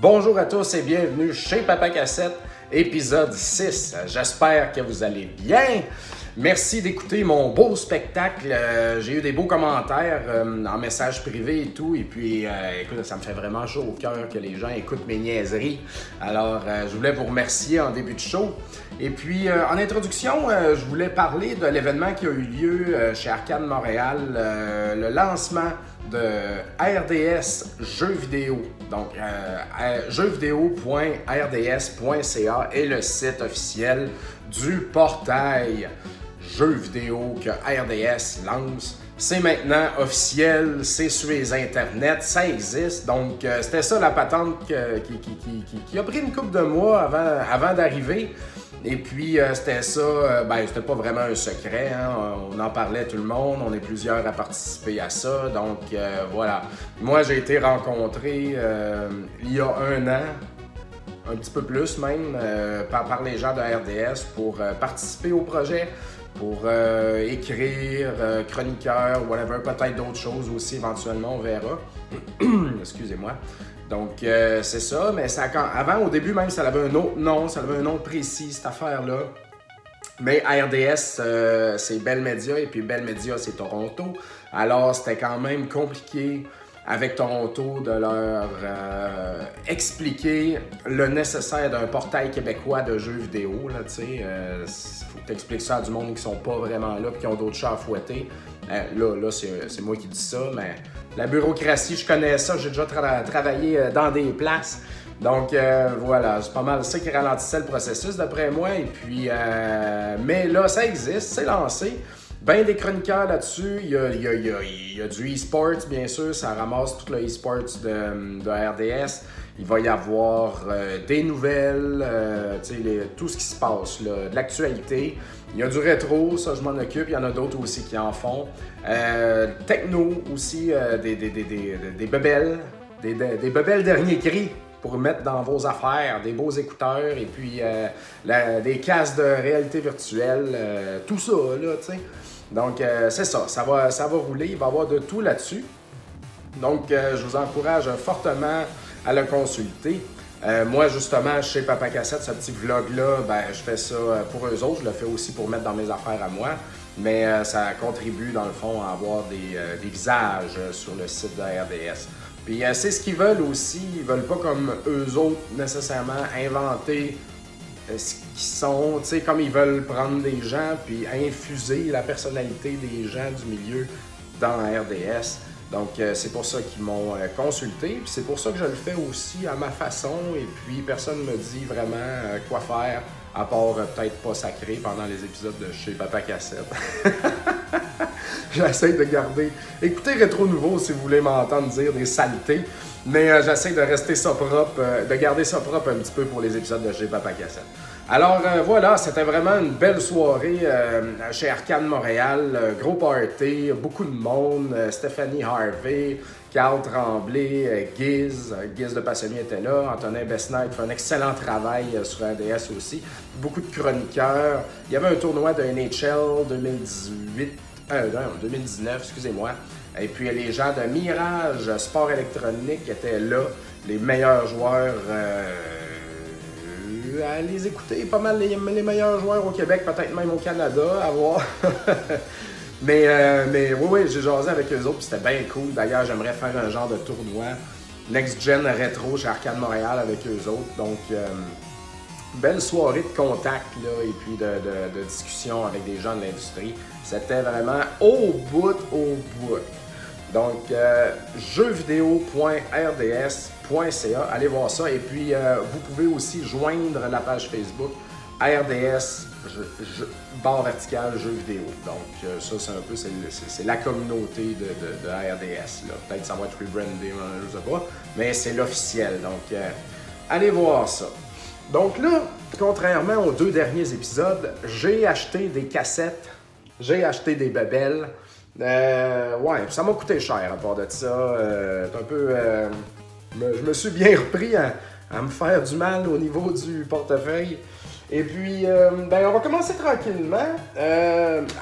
Bonjour à tous et bienvenue chez Papa Cassette, épisode 6. J'espère que vous allez bien. Merci d'écouter mon beau spectacle. Euh, j'ai eu des beaux commentaires euh, en message privé et tout. Et puis, euh, écoute, ça me fait vraiment chaud au cœur que les gens écoutent mes niaiseries. Alors, je voulais vous remercier en début de show. Et puis, en introduction, je voulais parler de l'événement qui a eu lieu chez Arcade Montréal, le lancement de RDS Jeux vidéo. Donc, jeuxvideo.rds.ca est le site officiel du portail jeux vidéo que RDS lance. C'est maintenant officiel, c'est sur les internets, ça existe. Donc, euh, c'était ça la patente qui, a pris une couple de mois avant d'arriver. Et puis, euh, c'était ça, euh, ben, c'était pas vraiment un secret, hein. on en parlait tout le monde, on est plusieurs à participer à ça. Donc, voilà. Moi, j'ai été rencontré il y a un an, un petit peu plus même, par, par les gens de RDS pour participer au projet pour euh, écrire, euh, chroniqueur, whatever, peut-être d'autres choses aussi éventuellement, on verra. Excusez-moi. Donc, euh, c'est ça, mais ça, quand, avant, au début même, ça avait un autre nom, ça avait un nom précis, cette affaire-là. Mais RDS, c'est Bell Media, et puis Bell Media, c'est Toronto. Alors, c'était quand même compliqué avec Toronto de leur euh, expliquer le nécessaire d'un portail québécois de jeux vidéo. Là, euh, faut que tu expliques ça à du monde qui sont pas vraiment là qui ont d'autres chats à fouetter. Euh, là, là c'est moi qui dis ça, mais la bureaucratie, je connais ça, j'ai déjà travaillé dans des places. Donc voilà, c'est pas mal ça qui ralentissait le processus d'après moi. Et puis, mais là, ça existe, c'est lancé. Ben des chroniqueurs là-dessus. Il y a, du e-sport, bien sûr. Ça ramasse tout le e-sport de, RDS. Il va y avoir euh, des nouvelles, euh, tout ce qui se passe, de l'actualité. Il y a du rétro, ça je m'en occupe. Il y en a d'autres aussi qui en font. Euh, techno aussi, des, des, des, des, bebelles, des, des bebelles dernier cri pour mettre dans vos affaires, des beaux écouteurs et puis des casques de réalité virtuelle, tout ça, là, tu sais. Donc, c'est ça, ça va, ça va rouler, il va y avoir de tout là-dessus. Donc, je vous encourage fortement à le consulter. Euh, moi, justement, chez Papa Cassette, ce petit vlog-là, ben, je fais ça pour eux autres. Je le fais aussi pour mettre dans mes affaires à moi. Mais ça contribue, dans le fond, à avoir des, visages sur le site de RDS. Puis c'est ce qu'ils veulent aussi. Ils veulent pas, comme eux autres, nécessairement inventer euh, ce qu'ils sont, tu sais, comme ils veulent prendre des gens puis infuser la personnalité des gens du milieu dans RDS. Donc, euh, c'est pour ça qu'ils m'ont euh, consulté. Puis c'est pour ça que je le fais aussi à ma façon. Et puis, personne ne me dit vraiment quoi faire, à part peut-être pas sacré pendant les épisodes de chez Papa Cassette. J'essaie de garder. Écoutez Rétro Nouveau si vous voulez m'entendre dire des saletés. Mais euh, j'essaie de rester ça propre, euh, de garder ça propre un petit peu pour les épisodes de chez Papa Cassette. Alors euh, voilà, c'était vraiment une belle soirée chez Arcane Montréal. gros party, beaucoup de monde. Stéphanie Harvey, Carl Tremblay, Giz, Giz de Passionnier était là. Antonin Besnight fait un excellent travail sur ADS aussi. Beaucoup de chroniqueurs. Il y avait un tournoi de NHL 2018, euh, non, 2019, excusez-moi. Et puis les gens de Mirage Sport électronique étaient là, les meilleurs joueurs. Euh, à les écouter, pas mal les, meilleurs joueurs au Québec, peut-être même au Canada, à voir. mais, euh, mais oui, oui, j'ai jasé avec eux autres, c'était bien cool. D'ailleurs, j'aimerais faire un genre de tournoi Next Gen Retro chez Arcade Montréal avec eux autres. Donc, euh, belle soirée de contact là, et puis de discussion avec des gens de l'industrie. C'était vraiment au bout, au bout. Donc, euh, jeuxvideo.rds.ca, allez voir ça. Et puis, euh, vous pouvez aussi joindre la page Facebook RDS barre verticale jeux vidéo. Donc, euh, ça, c'est un peu, c'est la communauté de, RDS. Peut-être ça va être rebrandé, je ne sais pas, mais c'est l'officiel. Donc, allez voir ça. Donc là, contrairement aux deux derniers épisodes, j'ai acheté des cassettes, j'ai acheté des babelles. Euh, ouais, ça m'a coûté cher à part de ça. Euh, un peu. Euh, je me suis bien repris à, me faire du mal au niveau du portefeuille. Et puis, ben, on va commencer tranquillement.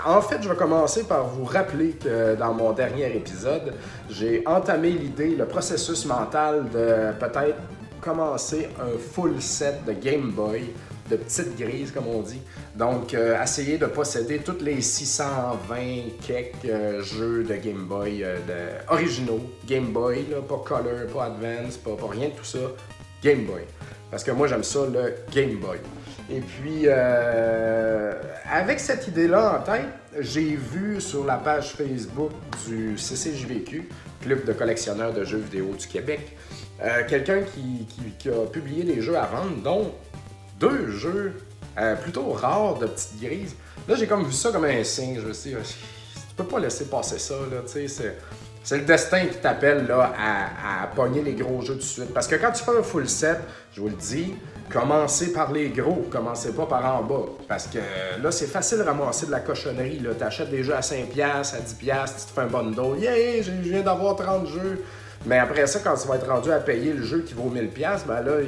en fait, je vais commencer par vous rappeler que dans mon dernier épisode, j'ai entamé l'idée, le processus mental de peut-être commencer un full set de Game Boy, de petites grises comme on dit. Donc, euh, essayer de posséder tous les 620 quelques euh, jeux de Game Boy de, originaux. Game Boy, pas Color, pas Advance, pas, rien de tout ça. Game Boy. Parce que moi, j'aime ça, le Game Boy. Et puis, euh, avec cette idée-là en tête, j'ai vu sur la page Facebook du CCJVQ, Club de collectionneurs de jeux vidéo du Québec, euh, quelqu'un qui, a publié des jeux à vendre, dont deux jeux euh, plutôt rares de petites grises. Là, j'ai comme vu ça comme un signe. Je me suis dit, tu peux pas laisser passer ça, là, tu sais, c'est le destin qui t'appelle là, à, à pogner les gros jeux tout de suite. Parce que quand tu fais un full set, je vous le dis, commencez par les gros, commencez pas par en bas. Parce que là, c'est facile de ramasser de la cochonnerie. Tu achètes des jeux à 5$, à 10$, tu te fais un bundle. Yeah, je viens d'avoir 30 jeux. Mais après ça, quand tu vas être rendu à payer le jeu qui vaut 1000$, ben là,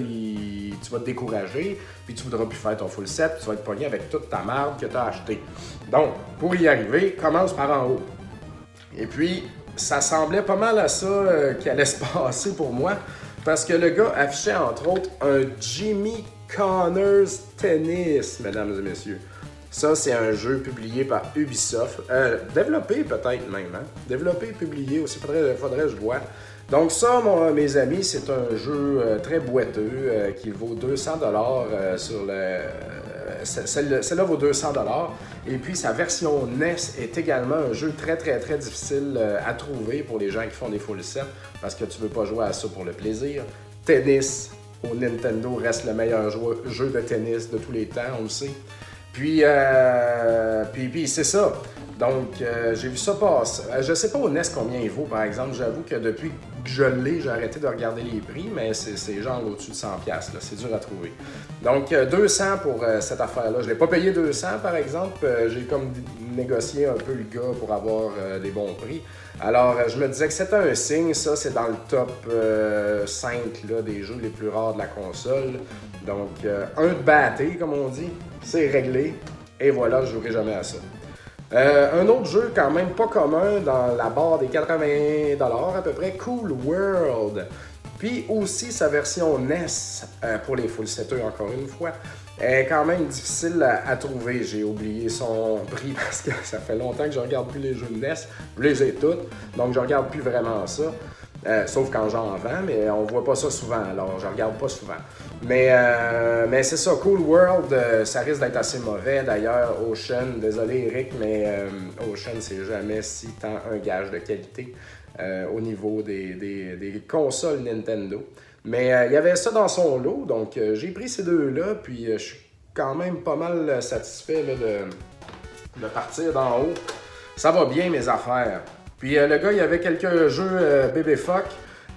tu vas te décourager, puis tu voudras plus faire ton full set, puis tu vas être pogné avec toute ta marde que tu as acheté. Donc, pour y arriver, commence par en haut. Et puis, ça semblait pas mal à ça euh, qui allait se passer pour moi. Parce que le gars affichait entre autres un Jimmy Connors Tennis, mesdames et messieurs. Ça, c'est un jeu publié par Ubisoft. Euh, développé peut-être même. Hein? Développé, publié aussi. Faudrait, faudrait je vois. Donc ça, mes amis, c'est un jeu euh, très boiteux qui vaut 200 dollars sur le celle-là vaut 200 Et puis sa version NES est également un jeu très très très difficile euh, à trouver pour les gens qui font des full sets parce que tu veux pas jouer à ça pour le plaisir. Tennis au Nintendo reste le meilleur jeu de tennis de tous les temps, on le sait. Puis, euh, puis, puis c'est ça. Donc, euh, j'ai vu ça passer. Euh, je sais pas au NES combien il vaut, par exemple. J'avoue que depuis je l'ai, j'ai arrêté de regarder les prix, mais c'est genre au-dessus de 100$. C'est dur à trouver. Donc, 200 pour cette affaire-là. Je l'ai pas payé 200, par exemple. j'ai comme négocié un peu le gars pour avoir des bons prix. Alors, je me disais que c'était un signe. Ça, c'est dans le top 5 là, des jeux les plus rares de la console. Donc, un de batté, comme on dit c'est réglé, et voilà, je jouerai jamais à ça. Euh, un autre jeu quand même pas commun dans la barre des 80$ à peu près, Cool World. Puis aussi sa version NES euh, pour les full setters encore une fois est quand même difficile à, trouver. J'ai oublié son prix parce que ça fait longtemps que je regarde plus les jeux de NES. Je les ai toutes, donc je regarde plus vraiment ça. Euh, sauf quand j'en vends, mais on voit pas ça souvent, alors je regarde pas souvent. Mais, euh, mais c'est ça, Cool World, euh, ça risque d'être assez mauvais. D'ailleurs, Ocean, désolé Eric, mais Ocean, c'est jamais si tant un gage de qualité au niveau des, des, consoles Nintendo. Mais il y avait ça dans son lot, donc j'ai pris ces deux-là, puis je suis quand même pas mal satisfait de, de partir d'en haut. Ça va bien mes affaires. Puis euh, le gars, il y avait quelques jeux euh, bébé fuck.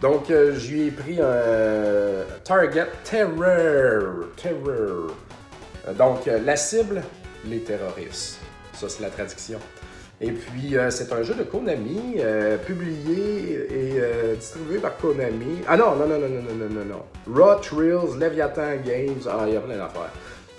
Donc, euh, je lui ai pris un euh, Target Terror. Terror. Euh, donc, euh, la cible, les terroristes. Ça, c'est la traduction. Et puis, c'est un jeu de Konami, publié et distribué par Konami. Ah non, non, non, non, non, non, non, non. Raw Trails, Leviathan Games, ah, il y a plein d'affaires.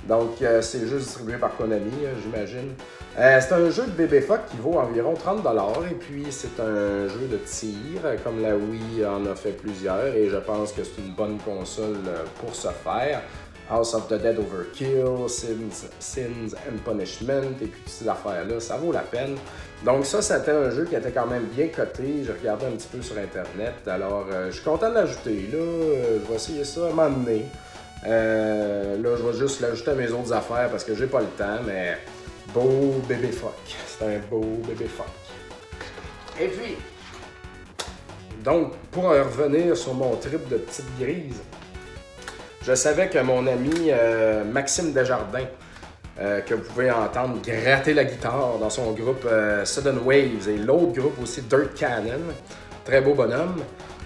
Donc, c'est le jeu distribué par Konami, j'imagine. Euh, c'est un jeu de bébé qui vaut environ 30$ et puis c'est un jeu de tir, comme la Wii en a fait plusieurs et je pense que c'est une bonne console euh, pour ce faire. House of the Dead Overkill, Sins, Sins and Punishment et puis toutes ces affaires-là, ça vaut la peine. Donc ça, c'était un jeu qui était quand même bien coté. J'ai regardé un petit peu sur Internet. Alors, euh, je suis content de l'ajouter. Là, je vais essayer ça à un là, je vais juste l'ajouter à mes autres affaires parce que j'ai pas le temps, mais beau bébé fuck. C'est un beau bébé fuck. Et puis, donc, pour revenir sur mon trip de petite grise, je savais que mon ami euh, Maxime Desjardins, euh, que vous pouvez entendre gratter la guitare dans son groupe euh, Sudden Waves et l'autre groupe aussi Dirt Cannon, très beau bonhomme,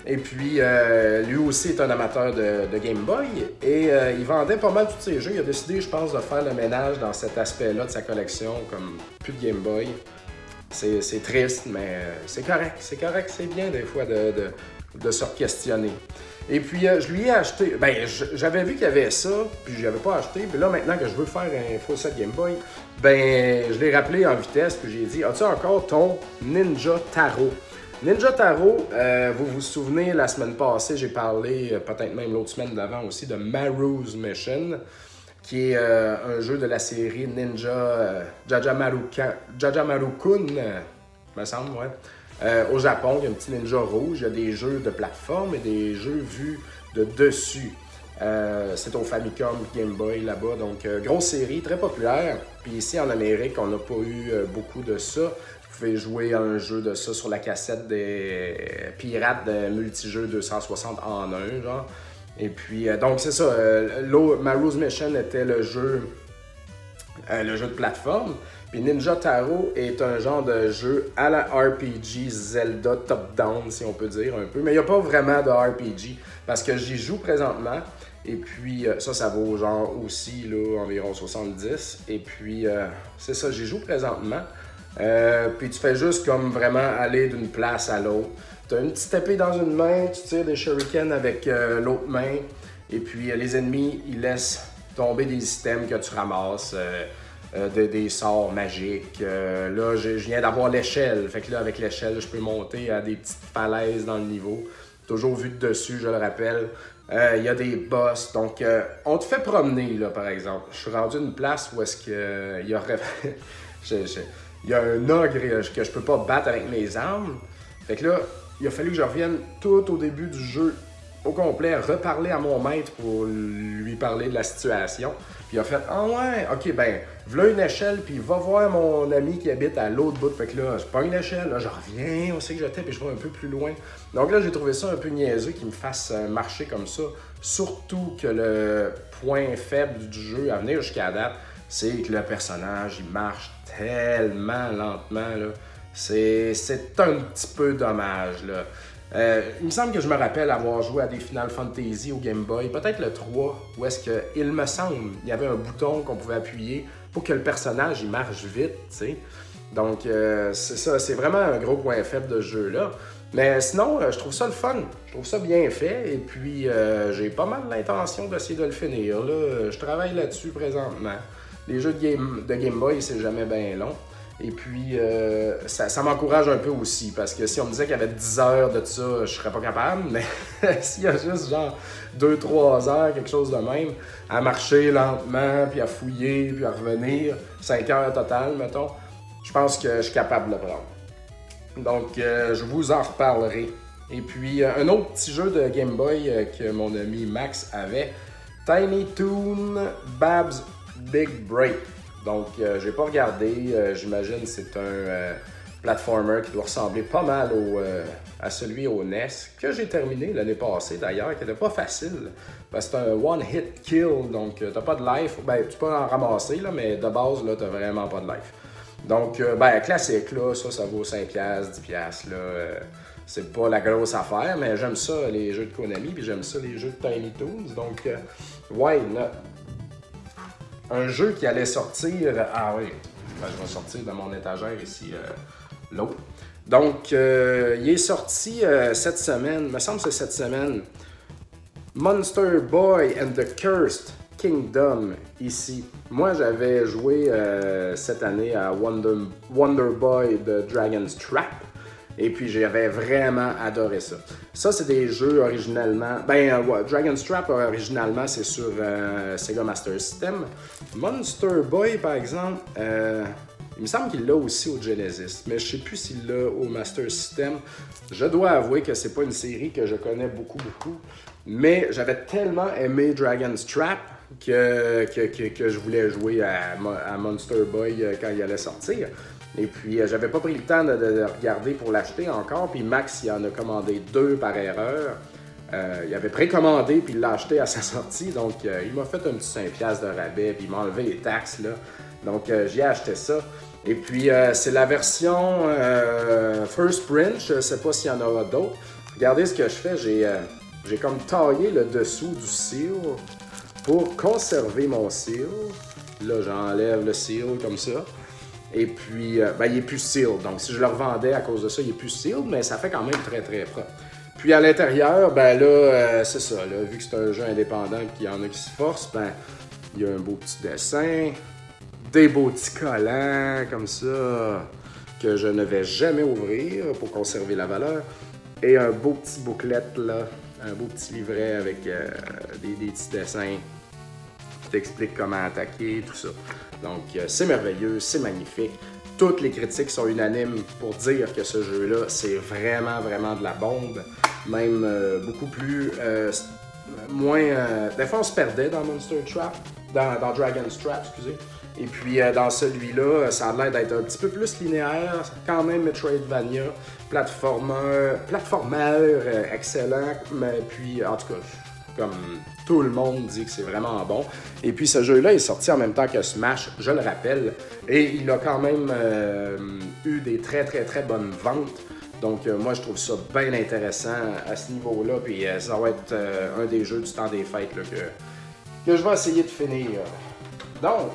et puis, euh, lui aussi est un amateur de, Game Boy et euh, il vendait pas mal tous ses jeux. Il a décidé, je pense, de faire le ménage dans cet aspect-là de sa collection, comme plus de Game Boy. C'est triste, mais euh, c'est correct. C'est correct, c'est bien des fois de, de, se questionner. Et puis, je lui ai acheté. Ben, j'avais vu qu'il y avait ça, puis je n'avais pas acheté. Puis là, maintenant que je veux faire un full set Game Boy, ben, je l'ai rappelé en vitesse, puis j'ai dit As-tu encore ton Ninja Tarot Ninja Taro, euh, vous vous souvenez, la semaine passée, j'ai parlé, euh, peut-être même l'autre semaine d'avant aussi, de Maru's Mission, qui est euh, un jeu de la série Ninja Jajamaru-kun, me semble, ouais. au Japon, il y a un petit ninja rouge, il y a des jeux de plateforme et des jeux vus de dessus. c'est au Famicom Game Boy là-bas, donc grosse série, très populaire. Puis ici en Amérique, on n'a pas eu beaucoup de ça jouer à un jeu de ça sur la cassette des pirates de multijeux 260 en un, genre. Et puis, euh, donc c'est ça, euh, Maru's Mission était le jeu, euh, le jeu de plateforme. Puis Ninja Taro est un genre de jeu à la RPG Zelda top-down, si on peut dire un peu. Mais il n'y a pas vraiment de RPG parce que j'y joue présentement. Et puis, ça, ça vaut genre aussi là, environ 70. Et puis, c'est ça, j'y joue présentement. Euh, puis tu fais juste comme vraiment aller d'une place à l'autre. Tu as une petite épée dans une main, tu tires des shurikens avec euh, l'autre main. Et puis euh, les ennemis, ils laissent tomber des items que tu ramasses. des sorts magiques. là, je, viens d'avoir l'échelle. Fait que là, avec l'échelle, je peux monter à des petites falaises dans le niveau. Toujours vu de dessus, je le rappelle. Il y a des boss. Donc, on te fait promener, là, par exemple. Je suis rendu à une place où est-ce qu'il y aurait... il y a un ogre que je peux pas battre avec mes armes. Fait que là, il a fallu que je revienne tout au début du jeu au complet, reparler à mon maître pour lui parler de la situation. Puis il a fait Ah ouais, ok, ben, voilà une échelle, puis va voir mon ami qui habite à l'autre bout. Fait que là, je prends une échelle, là, je reviens, on sait que j'étais, puis je vais un peu plus loin. Donc là, j'ai trouvé ça un peu niaiseux qu'il me fasse euh, marcher comme ça. Surtout que le point faible du jeu à venir jusqu'à date, c'est que le personnage, il marche tellement lentement. Là. C'est, un petit peu dommage. Là. Euh, il me semble que je me rappelle avoir joué à des Final Fantasy au Game Boy, peut-être le 3, où est-ce que, il me semble, il y avait un bouton qu'on pouvait appuyer pour que le personnage il marche vite, tu sais. Donc, euh, c'est ça, c'est vraiment un gros point faible de ce jeu-là. Mais sinon, euh, je trouve ça le fun. Je trouve ça bien fait. Et puis, j'ai pas mal l'intention d'essayer de le finir. Là. Je travaille là-dessus présentement. Les jeux de Game, Boy, c'est jamais bien long. Et puis, euh, ça, m'encourage un peu aussi, parce que si on me disait qu'il y avait 10 heures de ça, je serais pas capable, mais s'il y a juste genre 2-3 heures, quelque chose de même, à marcher lentement, puis à fouiller, puis à revenir, 5 heures total, mettons, je pense que je suis capable de le prendre. Donc, euh, je vous en reparlerai. Et puis, euh, un autre petit jeu de Game Boy que mon ami Max avait, Tiny Toon Babs Big Break. Donc, euh, j'ai pas regardé. Euh, j'imagine c'est un euh, platformer qui doit ressembler pas mal au, à celui au NES, que j'ai terminé l'année passée d'ailleurs, qui n'était pas facile. Parce que c'est un one-hit kill, donc t'as pas de life. Ben, tu peux en ramasser, là, mais de base, là, t'as vraiment pas de life. Donc, ben, classique, là, ça, ça vaut 5$, 10$, là. c'est pas la grosse affaire, mais j'aime ça, les jeux de Konami, puis j'aime ça, les jeux de Tiny Toons. Donc, why not? Un jeu qui allait sortir. Ah oui, ben, je vais sortir de mon étagère ici euh. Donc, euh, il est sorti euh, cette semaine, me semble que c'est cette semaine. Monster Boy and the Cursed Kingdom ici. Moi, j'avais joué cette année à Wonder, Boy de Dragon's Trap. Et puis j'avais vraiment adoré ça. Ça, c'est des jeux originalement. Ben, euh, Dragon's Trap, originalement, c'est sur euh, Sega Master System. Monster Boy, par exemple, euh, il me semble qu'il l'a aussi au Genesis, mais je sais plus s'il l'a au Master System. Je dois avouer que c'est pas une série que je connais beaucoup, beaucoup. Mais j'avais tellement aimé Dragon's Trap que, que, je voulais jouer à Monster Boy quand il allait sortir. Et puis, euh, j'avais pas pris le temps de, regarder pour l'acheter encore. Puis Max, il en a commandé deux par erreur. Euh, il avait précommandé, puis il l'a acheté à sa sortie. Donc, euh, il m'a fait un petit 5$ de rabais, puis il m'a enlevé les taxes. Là. Donc, j'ai acheté ça. Et puis, c'est la version First Print. Je sais pas s'il y en aura d'autres. Regardez ce que je fais. J'ai, j'ai comme taillé le dessous du seal pour conserver mon seal. Là, j'enlève le seal comme ça. Et puis, euh, ben, il est plus sealed. Donc, si je le revendais à cause de ça, il est plus sealed, mais ça fait quand même très, très propre. Puis, à l'intérieur, ben là, euh, c'est ça. Là, vu que c'est un jeu indépendant et qu'il y en a qui se forcent, ben, il y a un beau petit dessin, des beaux petits collants, comme ça. que je ne vais jamais ouvrir pour conserver la valeur. Et un beau petit bouclette, là, un beau petit livret avec euh, des, des, petits dessins qui t'expliquent comment attaquer, tout ça. Donc, euh, c'est merveilleux, c'est magnifique. Toutes les critiques sont unanimes pour dire que ce jeu-là, c'est vraiment, vraiment de la bombe. Même euh, beaucoup plus. moins. des fois, on se perdait dans Monster Trap, dans, Dragon's Trap, excusez. Et puis euh, dans celui-là, ça a l'air d'être un petit peu plus linéaire, quand même Metroidvania, platformer, euh, excellent, mais puis en tout cas, comme tout le monde dit que c'est vraiment bon. Et puis ce jeu-là est sorti en même temps que Smash, je le rappelle, et il a quand même euh, eu des très très très bonnes ventes. Donc moi je trouve ça bien intéressant à ce niveau-là, puis ça va être un des jeux du temps des fêtes que, que je vais essayer de finir. Donc,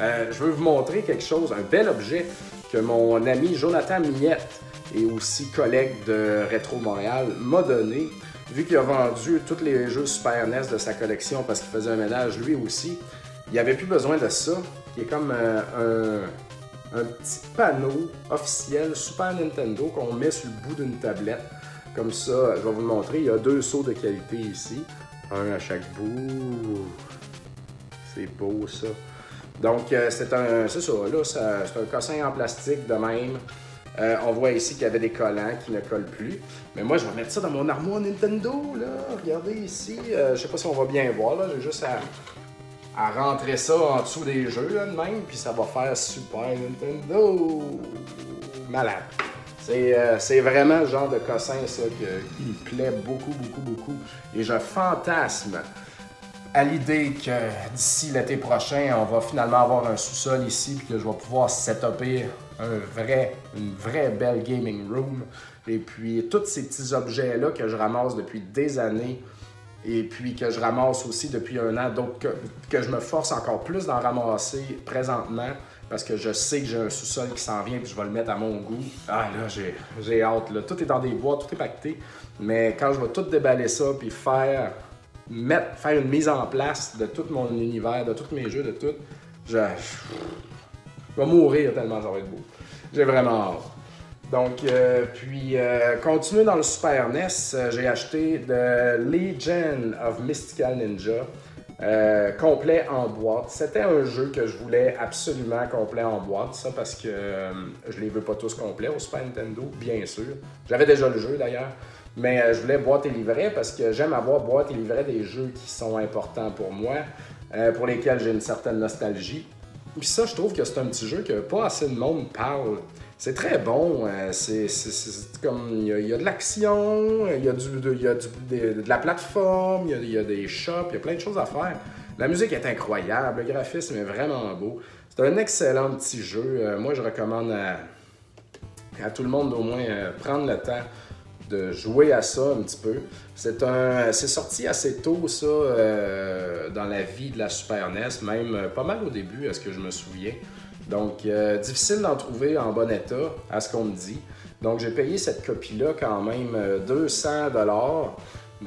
euh, je veux vous montrer quelque chose, un bel objet que mon ami Jonathan Mignette et aussi collègue de Retro Montréal m'a donné. Vu qu'il a vendu tous les jeux Super NES de sa collection parce qu'il faisait un ménage lui aussi, il avait plus besoin de ça, qui est comme euh, un, petit panneau officiel Super Nintendo qu'on met sur le bout d'une tablette. Comme ça, je vais vous le montrer. Il y a deux sauts de qualité ici, un à chaque bout. C'est beau ça. Donc, euh, c'est un, c'est ça, là, c'est un cossin en plastique de même. Euh, on voit ici qu'il y avait des collants qui ne collent plus. Mais moi, je vais mettre ça dans mon armoire Nintendo, là. Regardez ici. Euh, je sais pas si on va bien voir. J'ai juste à, rentrer ça en dessous des jeux, là, de même. Puis ça va faire Super Nintendo. Malade. C'est, vraiment le genre de cossin, ça, qui me plaît beaucoup, beaucoup, beaucoup. Et je fantasme à l'idée que d'ici l'été prochain, on va finalement avoir un sous-sol ici, puis que je vais pouvoir setuper un vrai, une vraie belle gaming room. Et puis, tous ces petits objets-là que je ramasse depuis des années, et puis que je ramasse aussi depuis un an, donc que, je me force encore plus d'en ramasser présentement, parce que je sais que j'ai un sous-sol qui s'en vient, puis je vais le mettre à mon goût. Ah là, j'ai hâte. Là. Tout est dans des bois, tout est pacté. Mais quand je vais tout déballer ça, puis faire mettre, faire une mise en place de tout mon univers, de tous mes jeux, de tout, je, vais mourir tellement ça va être beau. J'ai vraiment hâte. Donc, euh, puis, euh, continuer dans le Super NES, euh, j'ai acheté The Legion of Mystical Ninja, complet en boîte. C'était un jeu que je voulais absolument complet en boîte, ça, parce que je les veux pas tous complets au Super Nintendo, bien sûr. J'avais déjà le jeu d'ailleurs. Mais je voulais boîte et livret parce que j'aime avoir boîte et livret des jeux qui sont importants pour moi, pour lesquels j'ai une certaine nostalgie. Puis ça, je trouve que c'est un petit jeu que pas assez de monde parle. C'est très bon, euh, c'est comme il y, a de l'action, il y a, du, de, y a du, de, la plateforme, il y a, des shops, il y a plein de choses à faire. La musique est incroyable, le graphisme est vraiment beau. C'est un excellent petit jeu. moi, je recommande à, à, tout le monde au moins prendre le temps de jouer à ça un petit peu. C'est un, c'est sorti assez tôt ça euh, dans la vie de la Super NES, même euh, pas mal au début, à ce que je me souviens. Donc euh, difficile d'en trouver en bon état, à ce qu'on me dit. Donc j'ai payé cette copie-là quand même 200 dollars.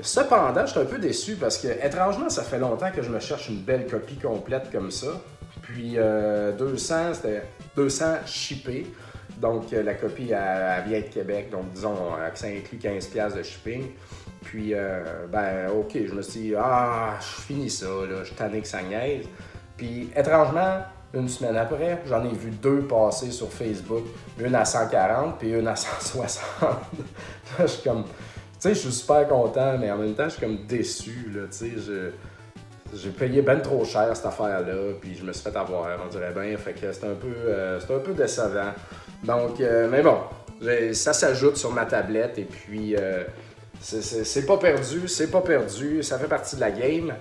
Cependant, je suis un peu déçu parce que étrangement, ça fait longtemps que je me cherche une belle copie complète comme ça. Puis 200, c'était 200 shippé. Donc, euh, la copie, elle, vient de Québec. Donc, disons euh, que ça inclut 15$ de shipping. Puis, euh, ben, OK, je me suis dit, ah, je finis ça, là, je tanné que ça niaise. Puis, étrangement, une semaine après, j'en ai vu deux passer sur Facebook. Une à 140, puis une à 160. je suis comme. Tu sais, je suis super content, mais en même temps, je suis comme déçu, là, tu sais. J'ai payé ben trop cher cette affaire-là, puis je me suis fait avoir, on dirait bien. Fait que c'est un peu, un peu décevant. Donc, euh, mais bon, ça s'ajoute sur ma tablette et puis euh, c'est pas perdu, c'est pas perdu, ça fait partie de la game.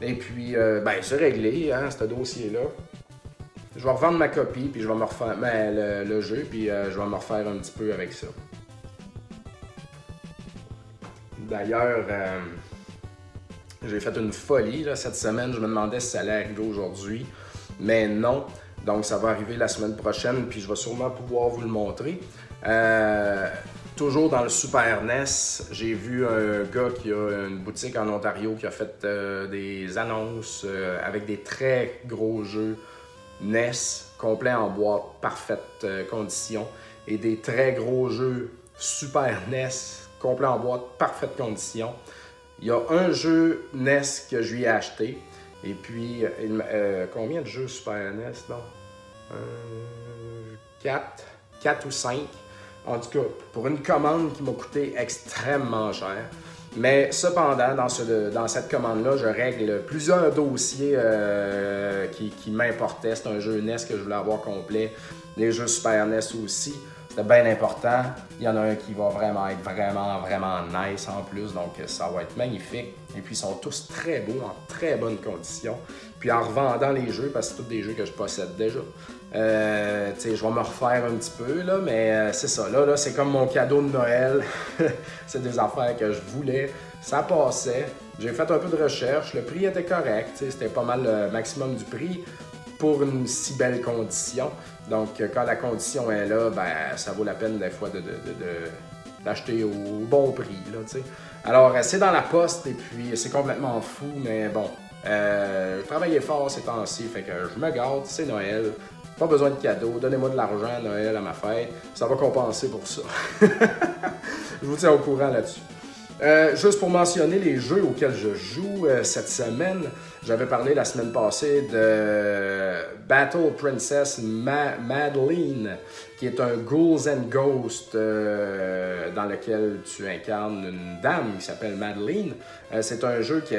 Et puis, euh, ben, c'est réglé, hein, ce dossier-là. Je vais revendre ma copie, puis je vais me refaire ben, le, jeu, puis je vais me refaire un petit peu avec ça. D'ailleurs, j'ai fait une folie cette semaine. Je me demandais si ça allait arriver aujourd'hui, mais non. Donc, ça va arriver la semaine prochaine, puis je vais sûrement pouvoir vous le montrer. Euh, toujours dans le Super NES, j'ai vu un gars qui a une boutique en Ontario qui a fait euh, des annonces euh, avec des très gros jeux NES complet en boîte, parfaite condition. Et des très gros jeux Super NES, complet en boîte, parfaite condition. Il y a un jeu NES que je lui ai acheté. Et puis, euh, combien de jeux Super NES, là? 4, 4 ou 5. En tout cas, pour une commande qui m'a coûté extrêmement cher. Mais cependant, dans, ce, dans cette commande-là, je règle plusieurs dossiers euh, qui, qui m'importaient. C'est un jeu NES que je voulais avoir complet. Les jeux Super NES aussi. C'était bien important. Il y en a un qui va vraiment être vraiment, vraiment nice en plus. Donc, ça va être magnifique. Et puis, ils sont tous très beaux, en très bonnes conditions. Puis, en revendant les jeux, parce que c'est tous des jeux que je possède déjà, euh, je vais me refaire un petit peu, là, mais euh, c'est ça. Là, là c'est comme mon cadeau de Noël. c'est des affaires que je voulais. Ça passait. J'ai fait un peu de recherche. Le prix était correct. C'était pas mal le maximum du prix pour une si belle condition. Donc, euh, quand la condition est là, ben, ça vaut la peine des fois d'acheter de, au bon prix. Là, Alors, euh, c'est dans la poste et puis c'est complètement fou, mais bon, euh, je fort ces temps-ci, fait que je me garde, c'est Noël. Pas besoin de cadeaux, donnez-moi de l'argent à Noël à ma fête, ça va compenser pour ça. je vous tiens au courant là-dessus. Euh, juste pour mentionner les jeux auxquels je joue euh, cette semaine, j'avais parlé la semaine passée de Battle Princess Madeline, qui est un Ghouls and Ghosts euh, dans lequel tu incarnes une dame qui s'appelle Madeline. c'est un jeu qui,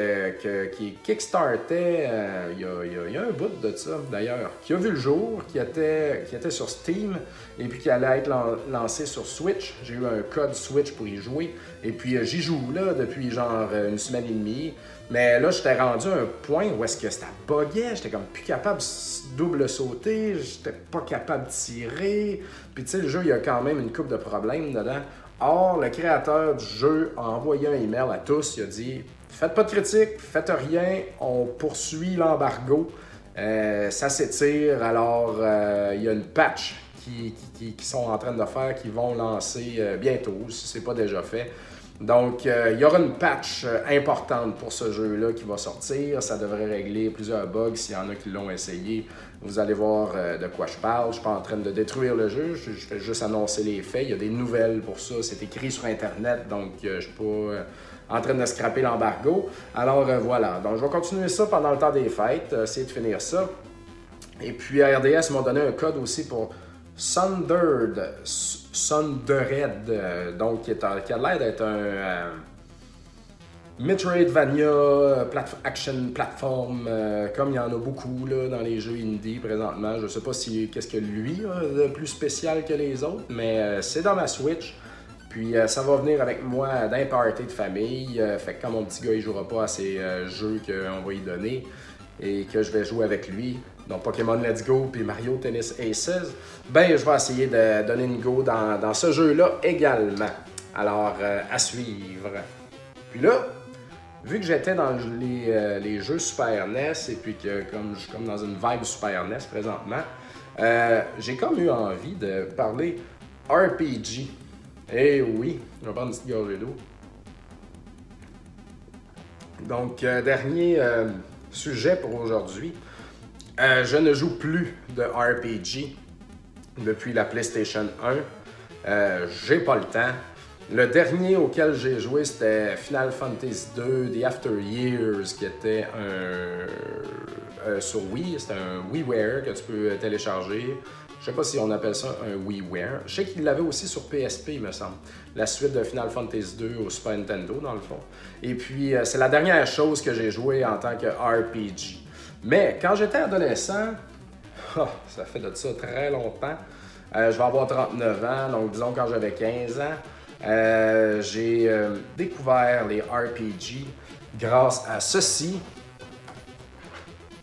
qui kickstartait il y, a, y, a, un bout de ça d'ailleurs, qui a vu le jour, qui était, qui était sur Steam et puis qui allait être lancé sur Switch. J'ai eu un code Switch pour y jouer. Et puis j'y joue là depuis genre une semaine et demie. Mais là, j'étais rendu à un point où est-ce que ça buguait. J'étais comme plus capable de double sauter. J'étais pas capable de tirer. Puis tu sais, le jeu, il y a quand même une coupe de problèmes dedans. Or, le créateur du jeu a envoyé un email à tous. Il a dit Faites pas de critique, faites rien, on poursuit l'embargo. Euh, ça s'étire, alors euh, il y a une patch qui, sont en train de faire, qui vont lancer euh, bientôt, si ce n'est pas déjà fait. Donc, il y aura une patch importante pour ce jeu-là qui va sortir. Ça devrait régler plusieurs bugs s'il y en a qui l'ont essayé. Vous allez voir euh, de quoi je parle. Je ne suis pas en train de détruire le jeu, je, fais juste annoncer les faits. Il y a des nouvelles pour ça. C'est écrit sur Internet, donc je ne suis pas en train de scraper l'embargo. Alors voilà, donc je vais continuer ça pendant le temps des fêtes, essayer de finir ça. Et puis RDS m'a donné un code aussi pour Sundered, Sundered, euh, donc qui, est, qui a l'air d'être un euh, Metroidvania euh, action platform, comme il y en a beaucoup là, dans les jeux indie présentement. Je sais pas si qu'est-ce que lui a de plus spécial que les autres, mais c'est dans ma Switch. Puis ça va venir avec moi d'un party de famille. fait que quand mon petit gars il jouera pas à ces jeux qu'on va lui donner et que je vais jouer avec lui, donc Pokémon Let's Go puis Mario Tennis Aces, ben je vais essayer de donner une go dans, ce jeu-là également. Alors, euh, à suivre. Puis là, vu que j'étais dans les, euh, les, jeux Super NES et puis que comme je suis comme dans une vibe Super NES présentement, euh, j'ai comme eu envie de parler RPG. Eh oui, je vais prendre une petite gorgée d'eau. Donc, dernier sujet pour aujourd'hui. Euh, je ne joue plus de RPG depuis la PlayStation 1. Euh, j'ai pas le temps. Le dernier auquel j'ai joué, c'était Final Fantasy 2 The After Years, qui était un. Euh, sur Wii. C'était un WiiWare que tu peux télécharger. Je sais pas si on appelle ça un WiiWare. Je sais qu'il l'avait aussi sur PSP, il me semble. La suite de Final Fantasy 2 au Super Nintendo, dans le fond. Et puis, c'est la dernière chose que j'ai joué en tant que RPG. Mais quand j'étais adolescent, oh, ça fait de ça très longtemps, euh, je vais avoir 39 ans, donc disons quand j'avais 15 ans, euh, j'ai euh, découvert les RPG grâce à ceci,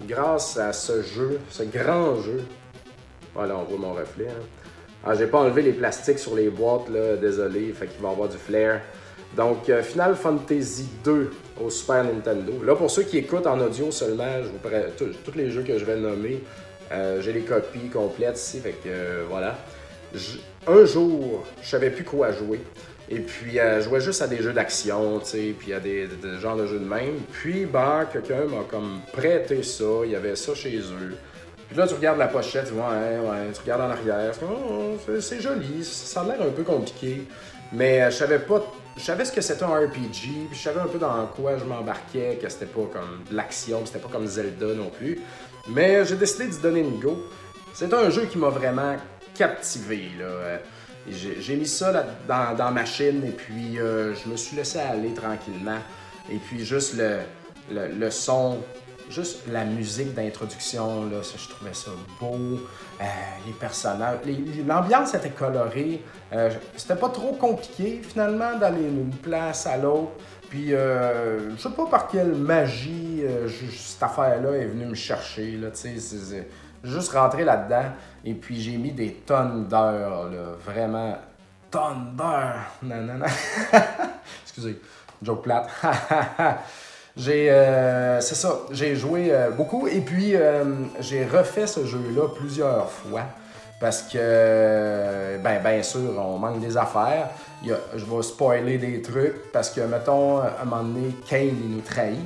grâce à ce jeu, ce grand jeu. Voilà, on voit mon reflet. Hein. Ah, j'ai pas enlevé les plastiques sur les boîtes, là, désolé, fait qu'il va y avoir du flair. Donc, euh, Final Fantasy 2 au Super Nintendo. Là, pour ceux qui écoutent en audio seulement, je vous tous les jeux que je vais nommer, j'ai les copies complètes ici, fait que voilà. Un jour, je savais plus quoi jouer. Et puis, je jouais juste à des jeux d'action, tu sais, puis à des, genres de jeux de même. Puis, ben, quelqu'un m'a comme prêté ça, il y avait ça chez eux. Puis là, tu regardes la pochette, tu vois, ouais, ouais, tu regardes en arrière, oh, c'est joli, ça a l'air un peu compliqué. Mais euh, je savais pas, je savais ce que c'était un RPG, puis je savais un peu dans quoi je m'embarquais, que c'était pas comme l'action, c'était pas comme Zelda non plus. Mais j'ai décidé de donner une go. C'est un jeu qui m'a vraiment captivé. Euh, j'ai mis ça dans, ma chaîne et puis euh, je me suis laissé aller tranquillement. Et puis juste le, le, son, juste la musique d'introduction, je trouvais ça beau. Euh, les personnages, l'ambiance était colorée. C'était pas trop compliqué finalement d'aller d'une place à l'autre. Puis je sais pas par quelle magie cette affaire-là est venue me chercher. Là, juste rentré là-dedans et puis j'ai mis des tonnes d'heures, là, vraiment tonnes d'heures. Non. Excusez, joke plate. j'ai, euh, c'est ça, j'ai joué euh, beaucoup et puis euh, j'ai refait ce jeu-là plusieurs fois parce que, ben, bien sûr, on manque des affaires. je vais spoiler des trucs parce que, mettons, à un moment donné, Kane, nous trahit.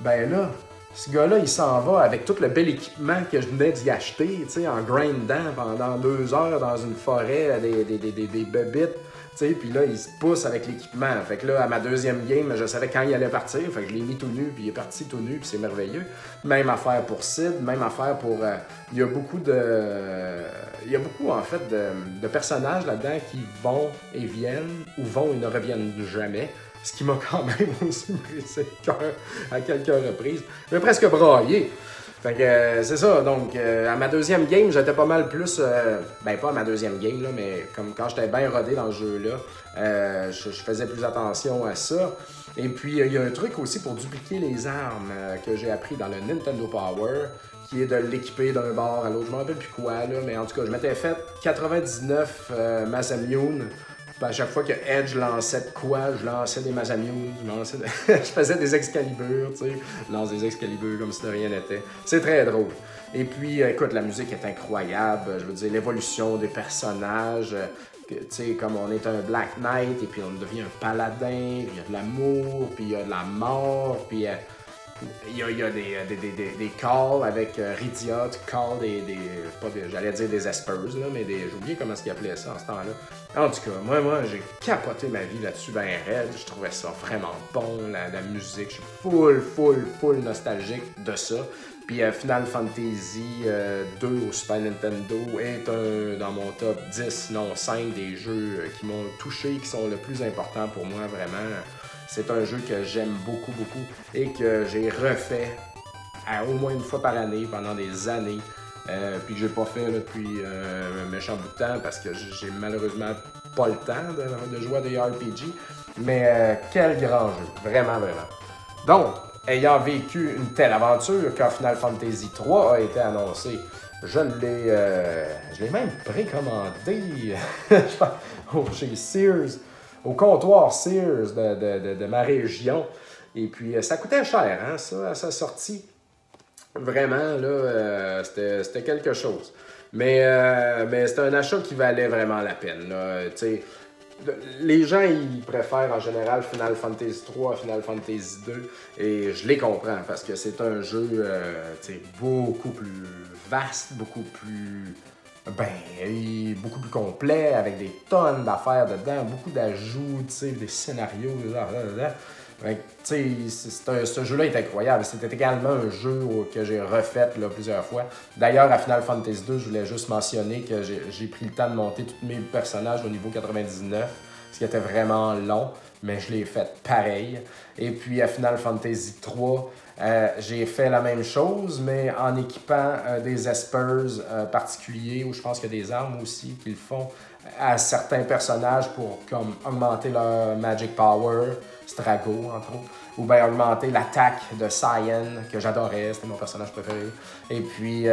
Ben là, ce gars-là, il s'en va avec tout le bel équipement que je venais d'y acheter, en grindant pendant deux heures dans une forêt, des, des, des, des, sais, puis là, il se pousse avec l'équipement. Fait que là, à ma deuxième game, je savais quand il allait partir, fait que je l'ai mis tout nu, puis il est parti tout nu, puis c'est merveilleux. Même affaire pour Sid, même affaire pour... Euh, il y a beaucoup de... Il y a beaucoup, en fait, de personnages là-dedans qui vont et viennent, ou vont et ne reviennent jamais ce qui m'a quand même aussi brisé le cœur à quelques reprises. J'ai presque braillé. Fait que euh, c'est ça, donc euh, à ma deuxième game, j'étais pas mal plus. Euh, ben pas à ma deuxième game, là, mais comme quand j'étais bien rodé dans ce jeu-là, je, faisais plus attention à ça. Et puis il y a un truc aussi pour dupliquer les armes que j'ai appris dans le Nintendo Power, qui est de l'équiper d'un bord à l'autre. Je me rappelle plus quoi, là, mais en tout cas, je m'étais fait 99 Masamune à chaque fois que Edge lançait de quoi, je lançais des Mazamius, je, je faisais des Excalibur, tu sais. Je lance des Excalibur comme si de rien n'était. C'est très drôle. Et puis, euh, écoute, la musique est incroyable. Je veux dire, l'évolution des personnages. Euh, tu sais, comme on est un Black Knight et puis on devient un paladin, il y a de l'amour, puis il y a de la mort, puis euh, il y a, des, des, calls avec euh, Rydia, tu calls des. des j'allais dire des espers, là, mais des. J'ai oublié comment ils appelaient ça en ce temps-là. En tout cas, moi, moi j'ai capoté ma vie là-dessus, ben raide. Je trouvais ça vraiment bon, la, musique. Je suis full, full, full nostalgique de ça. Puis euh, Final Fantasy 2 euh, au Super Nintendo est un, dans mon top 10, non 5 des jeux euh, qui m'ont touché, qui sont le plus important pour moi vraiment. C'est un jeu que j'aime beaucoup, beaucoup et que j'ai refait à au moins une fois par année pendant des années. Euh, puis que j'ai pas fait depuis euh, un méchant bout de temps parce que j'ai malheureusement pas le temps de, jouer à des RPG. Mais euh, quel grand jeu, vraiment, vraiment. Donc, ayant vécu une telle aventure quand Final Fantasy 3 a été annoncé, je l'ai, je l'ai même précommandé chez Sears au comptoir Sears de, ma région. Et puis, ça coûtait cher, hein, ça, à sa sortie. Vraiment, là, euh, c'était quelque chose. Mais, euh, mais c'était un achat qui valait vraiment la peine. Là. Les gens, ils préfèrent en général Final Fantasy 3 à Final Fantasy 2. Et je les comprends parce que c'est un jeu beaucoup plus vaste, beaucoup plus ben, beaucoup plus complet, avec des tonnes d'affaires dedans, beaucoup d'ajouts, des scénarios, ben, ce jeu-là est incroyable. C'était également un jeu que j'ai refait plusieurs fois. D'ailleurs, à Final Fantasy 2, je voulais juste mentionner que j'ai pris le temps de monter tous mes personnages au niveau 99, ce qui était vraiment long, mais je l'ai fait pareil. Et puis à Final Fantasy 3, euh, j'ai fait la même chose, mais en équipant euh, des espers euh, particuliers, ou je pense qu'il y a des armes aussi qu'ils font à certains personnages pour comme, augmenter leur magic power, Strago entre autres, ou bien augmenter l'attaque de Cyan, que j'adorais, c'était mon personnage préféré. Et puis,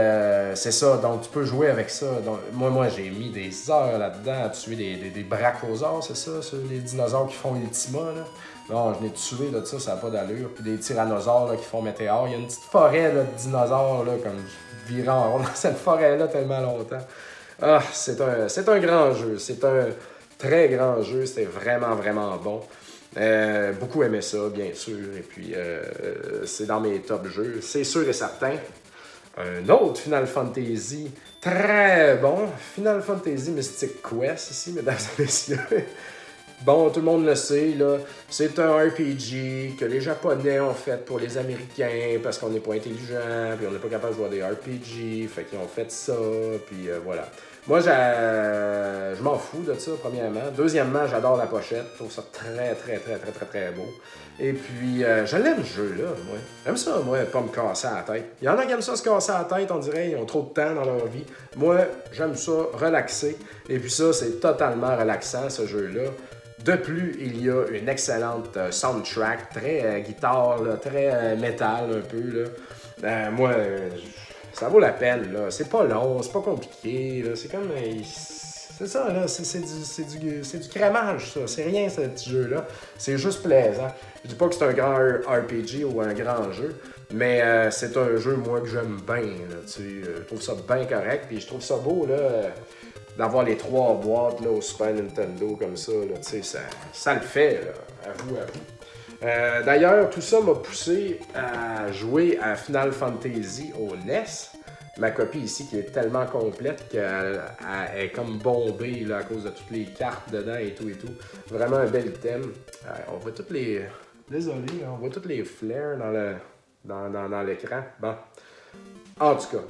c'est ça, donc tu peux jouer avec ça. Moi, moi j'ai mis des heures là-dedans à tuer des, des, brachiosaures, c'est ça, les dinosaures qui font Ultima. Là. Non, je l'ai tué de ça, ça n'a pas d'allure. Puis des tyrannosaures qui font météore. Il y a une petite forêt de dinosaures là, comme virant rond dans cette forêt-là tellement longtemps. Ah, c'est un, c'est un grand jeu. C'est un très grand jeu. C'était vraiment, vraiment bon. Euh, beaucoup aimé ça, bien sûr. Et puis, euh, c'est dans mes top jeux. C'est sûr et certain. un autre Final Fantasy très bon, Final Fantasy Mystic Quest ici, mesdames et messieurs. Bon, tout le monde le sait, là. C'est un RPG que les Japonais ont fait pour les Américains parce qu'on n'est pas intelligent, puis on n'est pas capable de jouer des RPG. Fait qu'ils ont fait ça, puis euh, voilà. Moi, je m'en fous de ça, premièrement. Deuxièmement, j'adore la pochette. Je trouve ça très, très, très, très, très, très beau. Et puis, euh, je l'aime, ce jeu-là, moi. J'aime ça, moi, pas me casser la tête. Il y en a qui aiment ça se casser la tête, on dirait, ils ont trop de temps dans leur vie. Moi, j'aime ça, relaxer. Et puis ça, c'est totalement relaxant, ce jeu-là. De plus, il y a une excellente euh, soundtrack, très euh, guitare, très métal un peu. Là. moi, ça vaut la peine. là. C'est pas long, c'est pas compliqué. C'est comme. C'est ça, là. C'est du, du, du crémage, ça. C'est rien, ce petit jeu-là. C'est juste plaisant. Je dis pas que c'est un grand RPG ou un grand jeu, mais euh, c'est un jeu, moi, que j'aime bien. Euh, je trouve ça bien correct. Puis je trouve ça beau, là. D'avoir les trois boîtes là, au Super Nintendo comme ça, là, ça, ça le fait, là. à vous, à vous. Euh, d'ailleurs, tout ça m'a poussé à jouer à Final Fantasy au NES. Ma copie ici qui est tellement complète qu'elle est comme bombée là, à cause de toutes les cartes dedans et tout et tout. Vraiment un bel thème. Euh, on voit toutes les. Désolé, on voit toutes les flares dans le dans, dans l'écran. Bon. En tout cas,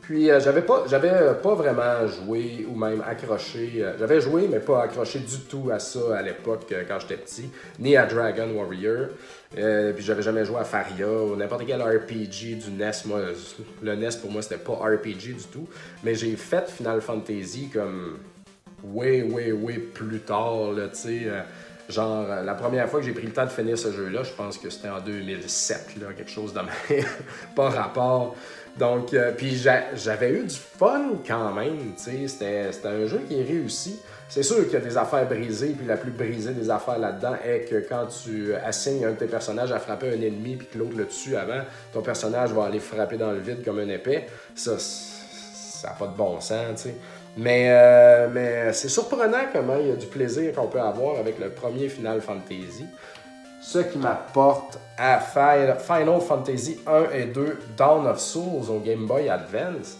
puis euh, j'avais pas j'avais euh, pas vraiment joué ou même accroché. Euh, j'avais joué mais pas accroché du tout à ça à l'époque quand j'étais petit, ni à Dragon Warrior. puis j'avais jamais joué à Faria ou n'importe quel RPG du NES. Moi, le NES pour moi c'était pas RPG du tout. Mais j'ai fait Final Fantasy comme way way way plus tard là, tu sais. Genre, la première fois que j'ai pris le temps de finir ce jeu-là, je pense que c'était en 2007, là, quelque chose de pas rapport. Donc, euh, puis j'avais eu du fun quand même, tu sais, c'était un jeu qui est réussi. C'est sûr qu'il y a des affaires brisées, puis la plus brisée des affaires là-dedans est que quand tu assignes un de tes personnages à frapper un ennemi, puis que l'autre le tue avant, ton personnage va aller frapper dans le vide comme un épée. Ça, ça n'a pas de bon sens, tu sais. Mais, euh, mais c'est surprenant comment il y a du plaisir qu'on peut avoir avec le premier Final Fantasy ce qui m'apporte à Final Fantasy 1 et 2 Dawn of Souls au Game Boy Advance,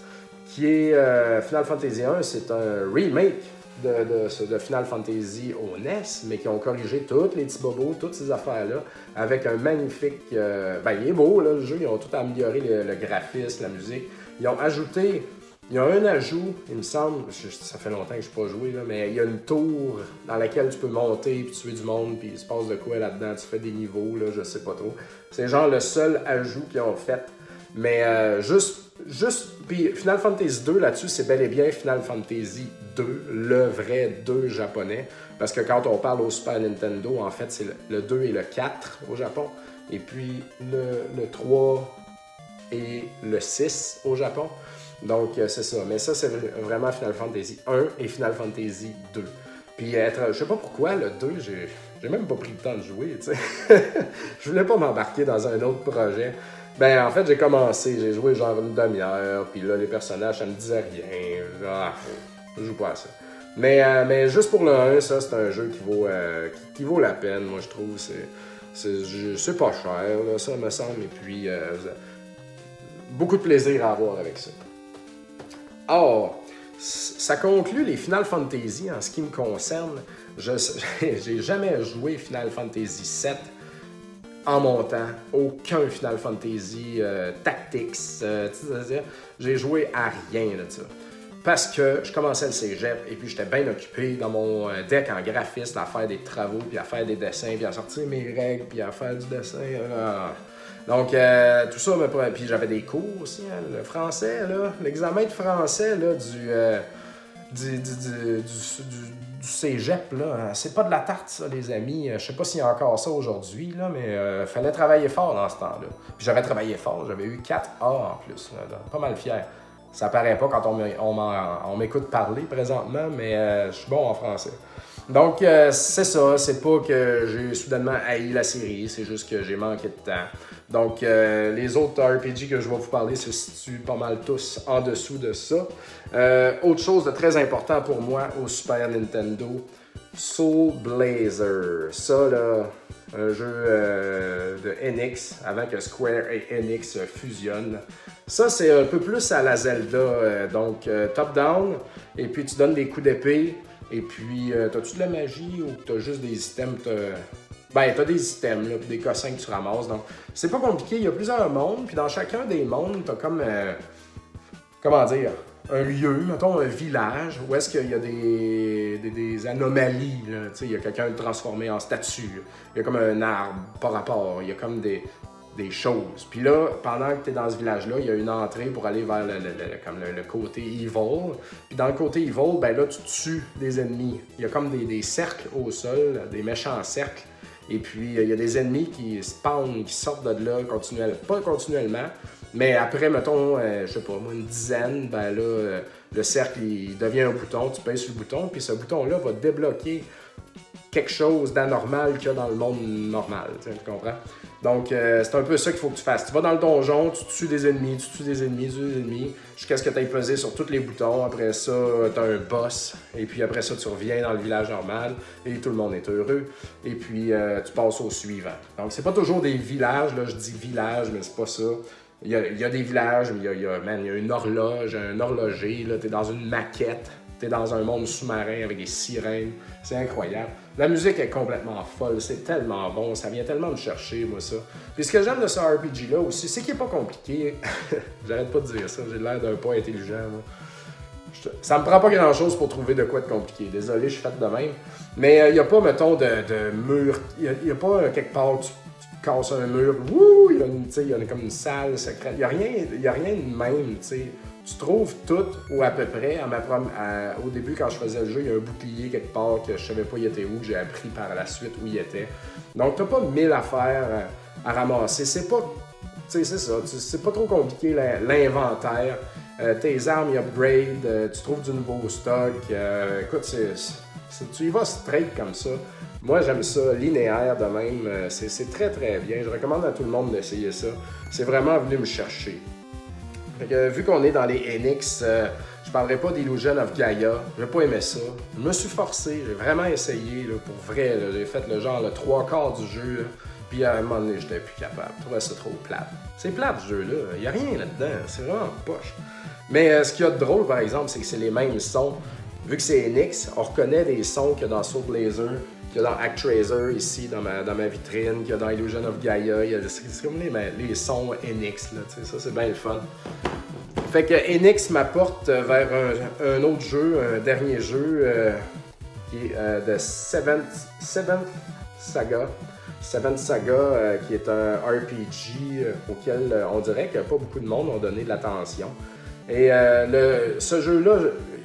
qui est euh, Final Fantasy 1, c'est un remake de, Final Fantasy au NES, mais qui ont corrigé tous les petits bobos, toutes ces affaires-là, avec un magnifique... Euh, ben, il est beau, le jeu, ils ont tout amélioré, le, le graphisme, la musique. Ils ont ajouté il y a un ajout, il me semble, ça fait longtemps que je n'ai pas joué, là, mais il y a une tour dans laquelle tu peux monter puis tuer du monde, puis il se passe de quoi là-dedans, tu fais des niveaux, là, je sais pas trop. C'est genre le seul ajout qu'ils ont fait. Mais euh, juste, juste, puis Final Fantasy 2 là-dessus, c'est bel et bien Final Fantasy 2, le vrai 2 japonais. Parce que quand on parle au Super Nintendo, en fait, c'est le, 2 et le 4 au Japon. Et puis le, le 3 et le 6 au Japon. Donc, euh, c'est ça. Mais ça, c'est vraiment Final Fantasy 1 et Final Fantasy 2. Puis, être, je sais pas pourquoi, le 2, j'ai, j'ai même pas pris le temps de jouer, tu sais. je voulais pas m'embarquer dans un autre projet. Ben, en fait, j'ai commencé, j'ai joué genre une demi-heure, puis là, les personnages, ça me disait rien. Ah, je joue pas à ça. Mais, euh, mais juste pour le 1, ça, c'est un jeu qui vaut, euh, qui, vaut la peine, moi, je trouve. C'est, c'est, pas cher, ça me semble. Et puis, beaucoup de plaisir à avoir avec ça. Or, ça conclut les Final Fantasy en ce qui me concerne. Je n'ai jamais joué Final Fantasy VII en montant. Aucun Final Fantasy euh, Tactics. Euh, j'ai joué à rien de ça. Parce que je commençais le cégep et puis j'étais bien occupé dans mon euh, deck en graphiste à faire des travaux, puis à faire des dessins, puis à sortir mes règles, puis à faire du dessin. Ah. Donc, euh, tout ça Puis j'avais des cours aussi, hein, le français, là. L'examen de français, là, du, euh, du, du, cégep, là. C'est pas de la tarte, ça, les amis. Je sais pas s'il y a encore ça aujourd'hui, là, mais euh, fallait travailler fort dans ce temps-là. Puis j'avais travaillé fort, j'avais eu 4 A en plus, Pas mal fier. Ça paraît pas quand on m'écoute parler présentement, mais je suis bon en français. Donc, c'est ça. C'est pas que j'ai soudainement haï la série, c'est juste que j'ai manqué de temps. Donc, euh, les autres RPG que je vais vous parler se situent pas mal tous en dessous de ça. Euh, autre chose de très important pour moi au Super Nintendo, Soul Blazer. Ça, là, un jeu euh, de NX avant que Square et NX fusionnent. Ça, c'est un peu plus à la Zelda, euh, donc euh, top-down, et puis tu donnes des coups d'épée, et puis t'as-tu de la magie ou t'as juste des items Ben, t'as des items, là, des cossins que tu ramasses. Donc, c'est pas compliqué. Il y a plusieurs mondes, puis dans chacun des mondes, t'as comme. comment dire un lieu, mettons un village, où est-ce qu'il y a des, des, anomalies. Il y a quelqu'un transformé en statue. Il y a comme un arbre par rapport. Il y a comme des, des choses. Puis là, pendant que tu es dans ce village-là, il y a une entrée pour aller vers le, comme le, côté evil. Puis dans le côté evil, ben là, tu tues des ennemis. Il y a comme des, cercles au sol, des méchants cercles. Et puis, il y a des ennemis qui spawnent, qui sortent de là continuellement. Pas continuellement, mais après, mettons, euh, je sais pas, une dizaine, ben là, euh, le cercle, il devient un bouton, tu pèses sur le bouton, puis ce bouton-là va débloquer quelque chose d'anormal qu'il y a dans le monde normal, tu comprends? Donc, euh, c'est un peu ça qu'il faut que tu fasses. Tu vas dans le donjon, tu tues des ennemis, tu tues des ennemis, tu tues des ennemis, jusqu'à ce que tu aies pesé sur tous les boutons. Après ça, tu as un boss. Et puis après ça, tu reviens dans le village normal et tout le monde est heureux. Et puis, tu passes au suivant. Donc, c'est pas toujours des villages, là, je dis village, mais c'est pas ça. Il y, a, des villages, il y a, il y a, une horloge, un horloger, là, t'es dans une maquette, t'es dans un monde sous-marin avec des sirènes. C'est incroyable. La musique est complètement folle, c'est tellement bon, ça vient tellement me chercher, moi, ça. Puis ce que j'aime de ce RPG-là aussi, c'est qu'il est pas compliqué. J'arrête pas de dire ça, j'ai l'air d'un pas intelligent. Ça me prend pas grand-chose pour trouver de quoi être compliqué. Désolé, je suis fait de même. Mais il euh, n'y a pas, mettons, de, de mur. Il n'y a, pas euh, quelque part casse un mur, wouh, il y a, une, a comme une salle secrète. Il n'y a, rien, y a rien de même, tu sais. Tu trouves tout, ou à peu près. À ma au début, quand je faisais le jeu, il y a un bouclier quelque part que je savais pas il était où, j'ai appris par la suite où il était. Donc, t'as pas mille affaires à, ramasser. C'est pas, tu sais, c'est ça. C'est pas trop compliqué l'inventaire. Euh, tes armes, upgrade, euh, tu trouves du nouveau stock. Euh, écoute, tu y vas straight comme ça. Moi, j'aime ça, linéaire de même. Euh, c'est très, très bien. Je recommande à tout le monde d'essayer ça. C'est vraiment venu me chercher. Vu qu'on est dans les NX, euh, je parlerai pas d'Illusion of Gaia. J'ai pas aimé ça. Je me suis forcé, j'ai vraiment essayé, pour vrai. J'ai fait le genre le trois quarts du jeu. puis à un moment donné, j'étais plus capable. Je trouvais ça trop plate. C'est plate ce jeu-là. Il a rien là-dedans. C'est vraiment poche. Mais euh, ce qu'il y a de drôle, par exemple, c'est que c'est les mêmes sons. Vu que c'est NX, on reconnaît des sons a dans Soul Blazer, qu'il y a dans ActRaiser ici, dans ma, vitrine, qu'il y a dans Illusion of Gaia. Il y a, c'est comme les, les sons NX, là, ça c'est bien le fun. Fait que NX m'apporte vers un, autre jeu, un dernier jeu, euh, qui est euh, de Seventh, Seventh Saga. Seventh Saga, euh, qui est un RPG auquel on dirait que pas beaucoup de monde ont donné de l'attention. Et le, ce jeu-là,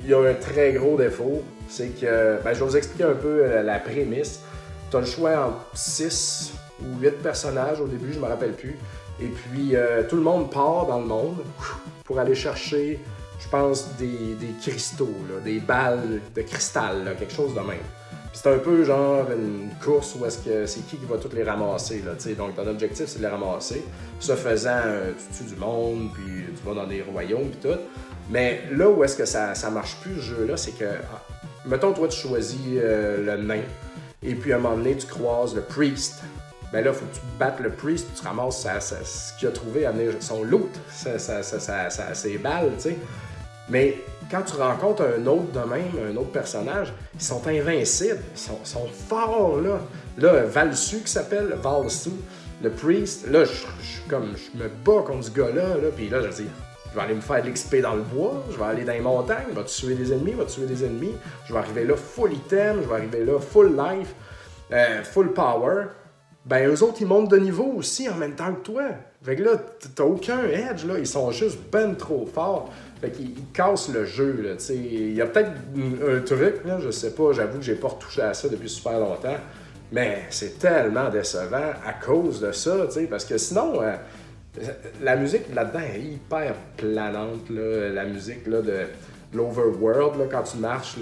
il y a un très gros défaut c'est que, ben, je vais vous expliquer un peu euh, la prémisse. Tu as le choix entre 6 ou 8 personnages au début, je me rappelle plus. Et puis, euh, tout le monde part dans le monde pour aller chercher, je pense, des, cristaux, des balles de cristal, quelque chose de même. c'est un peu genre une course où est-ce que c'est qui qui va toutes les ramasser. Là, Donc, ton objectif, c'est de les ramasser. Ce faisant, euh, tu tues du monde, puis tu vas dans des royaumes, puis tout. Mais là où est-ce que ça, ça marche plus, ce jeu-là, c'est que mettons, toi, tu choisis euh, le nain, et puis à un moment donné, tu croises le priest. Ben là, faut que tu battes le priest, tu ramasses ce qu'il a trouvé, à son loot, ses balles, tu sais. Mais quand tu rencontres un autre de même, un autre personnage, ils sont invincibles, ils sont, forts, là. Là, Valsu qui s'appelle, Valsu, le priest, là, je, comme, je me bats contre ce gars-là, là, puis là, je dis, je vais aller me faire de l'XP dans le bois, je vais aller dans les montagnes, je vais tuer des ennemis, je vais tuer des ennemis, je vais arriver là full item, je vais arriver là full life, euh, full power. Ben, eux autres, ils montent de niveau aussi en même temps que toi. Fait que là, t'as aucun edge, là. Ils sont juste ben trop forts. Fait qu'ils cassent le jeu, là, tu Il y a peut-être un truc, là, je sais pas, j'avoue que j'ai pas retouché à ça depuis super longtemps. Mais c'est tellement décevant à cause de ça, tu sais, parce que sinon, euh, la musique là-dedans est hyper planante, la musique là, de l'Overworld, quand tu marches,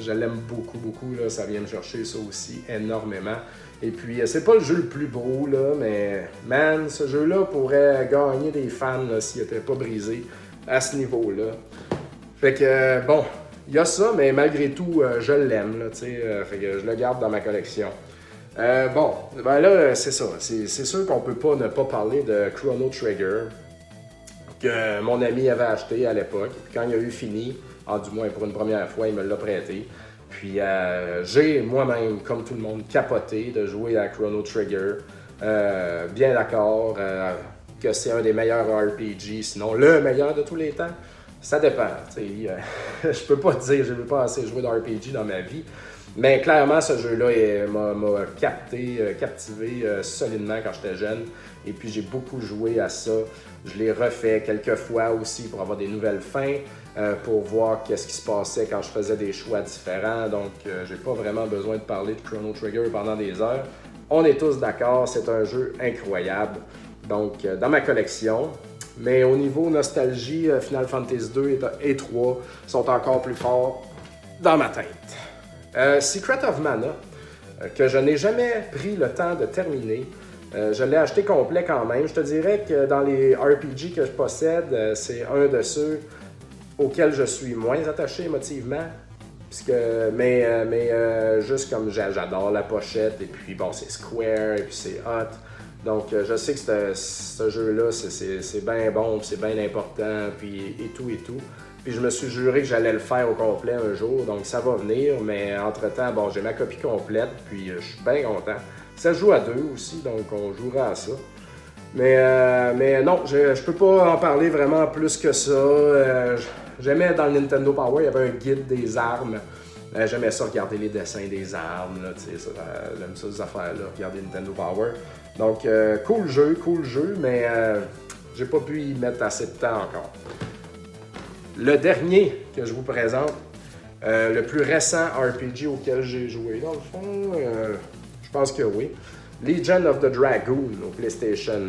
je l'aime beaucoup, beaucoup, ça vient me chercher ça aussi énormément. Et puis, euh, c'est pas le jeu le plus beau, mais man, ce jeu-là pourrait gagner des fans s'il n'était pas brisé à ce niveau-là. Fait que, euh, bon, il y a ça, mais malgré tout, euh, je l'aime, fait que je le garde dans ma collection. Euh, bon, ben là, c'est ça. C'est sûr qu'on peut pas ne pas parler de Chrono Trigger que mon ami avait acheté à l'époque. Puis quand il a eu fini, en du moins pour une première fois, il me l'a prêté. Puis euh, j'ai moi-même, comme tout le monde, capoté de jouer à Chrono Trigger. Euh, bien d'accord que c'est un des meilleurs RPG, sinon le meilleur de tous les temps. Ça dépend. je peux pas te dire, je n'ai pas assez joué d'RPG dans ma vie. Mais clairement, ce jeu-là m'a capté, euh, captivé euh, solidement quand j'étais jeune. Et puis j'ai beaucoup joué à ça. Je l'ai refait quelques fois aussi pour avoir des nouvelles fins, euh, pour voir qu'est-ce qui se passait quand je faisais des choix différents. Donc j'ai pas vraiment besoin de parler de Chrono Trigger pendant des heures. On est tous d'accord, c'est un jeu incroyable. Donc dans ma collection, mais au niveau nostalgie, Final Fantasy 2 et 3 sont encore plus forts dans ma tête. Euh, Secret of Mana, euh, que je n'ai jamais pris le temps de terminer. Euh, je l'ai acheté complet quand même. Je te dirais que dans les RPG que je possède, c'est un de ceux auxquels je suis moins attaché émotivement. Puisque, mais mais juste comme j'adore la pochette, et puis bon, c'est Square, et puis c'est hot. Donc je sais que ce jeu-là, c'est bien bon, c'est bien important, puis et tout et tout. Puis je me suis juré que j'allais le faire au complet un jour, donc ça va venir. Mais entre-temps, bon, j'ai ma copie complète, puis euh, je suis bien content. Ça joue à deux aussi, donc on jouera à ça. Mais, euh, mais non, je, je peux pas en parler vraiment plus que ça. Euh, j'aimais dans le Nintendo Power, il y avait un guide des armes. J'aimais ça, regarder les dessins des armes, tu sais, j'aime ça, ces affaires-là, regarder Nintendo Power. Donc, cool jeu, cool jeu, mais j'ai pas pu y mettre assez de temps encore. Le dernier que je vous présente, euh, le plus récent RPG auquel j'ai joué, dans le fond, euh, je pense que oui. Legion of the Dragoon au PlayStation.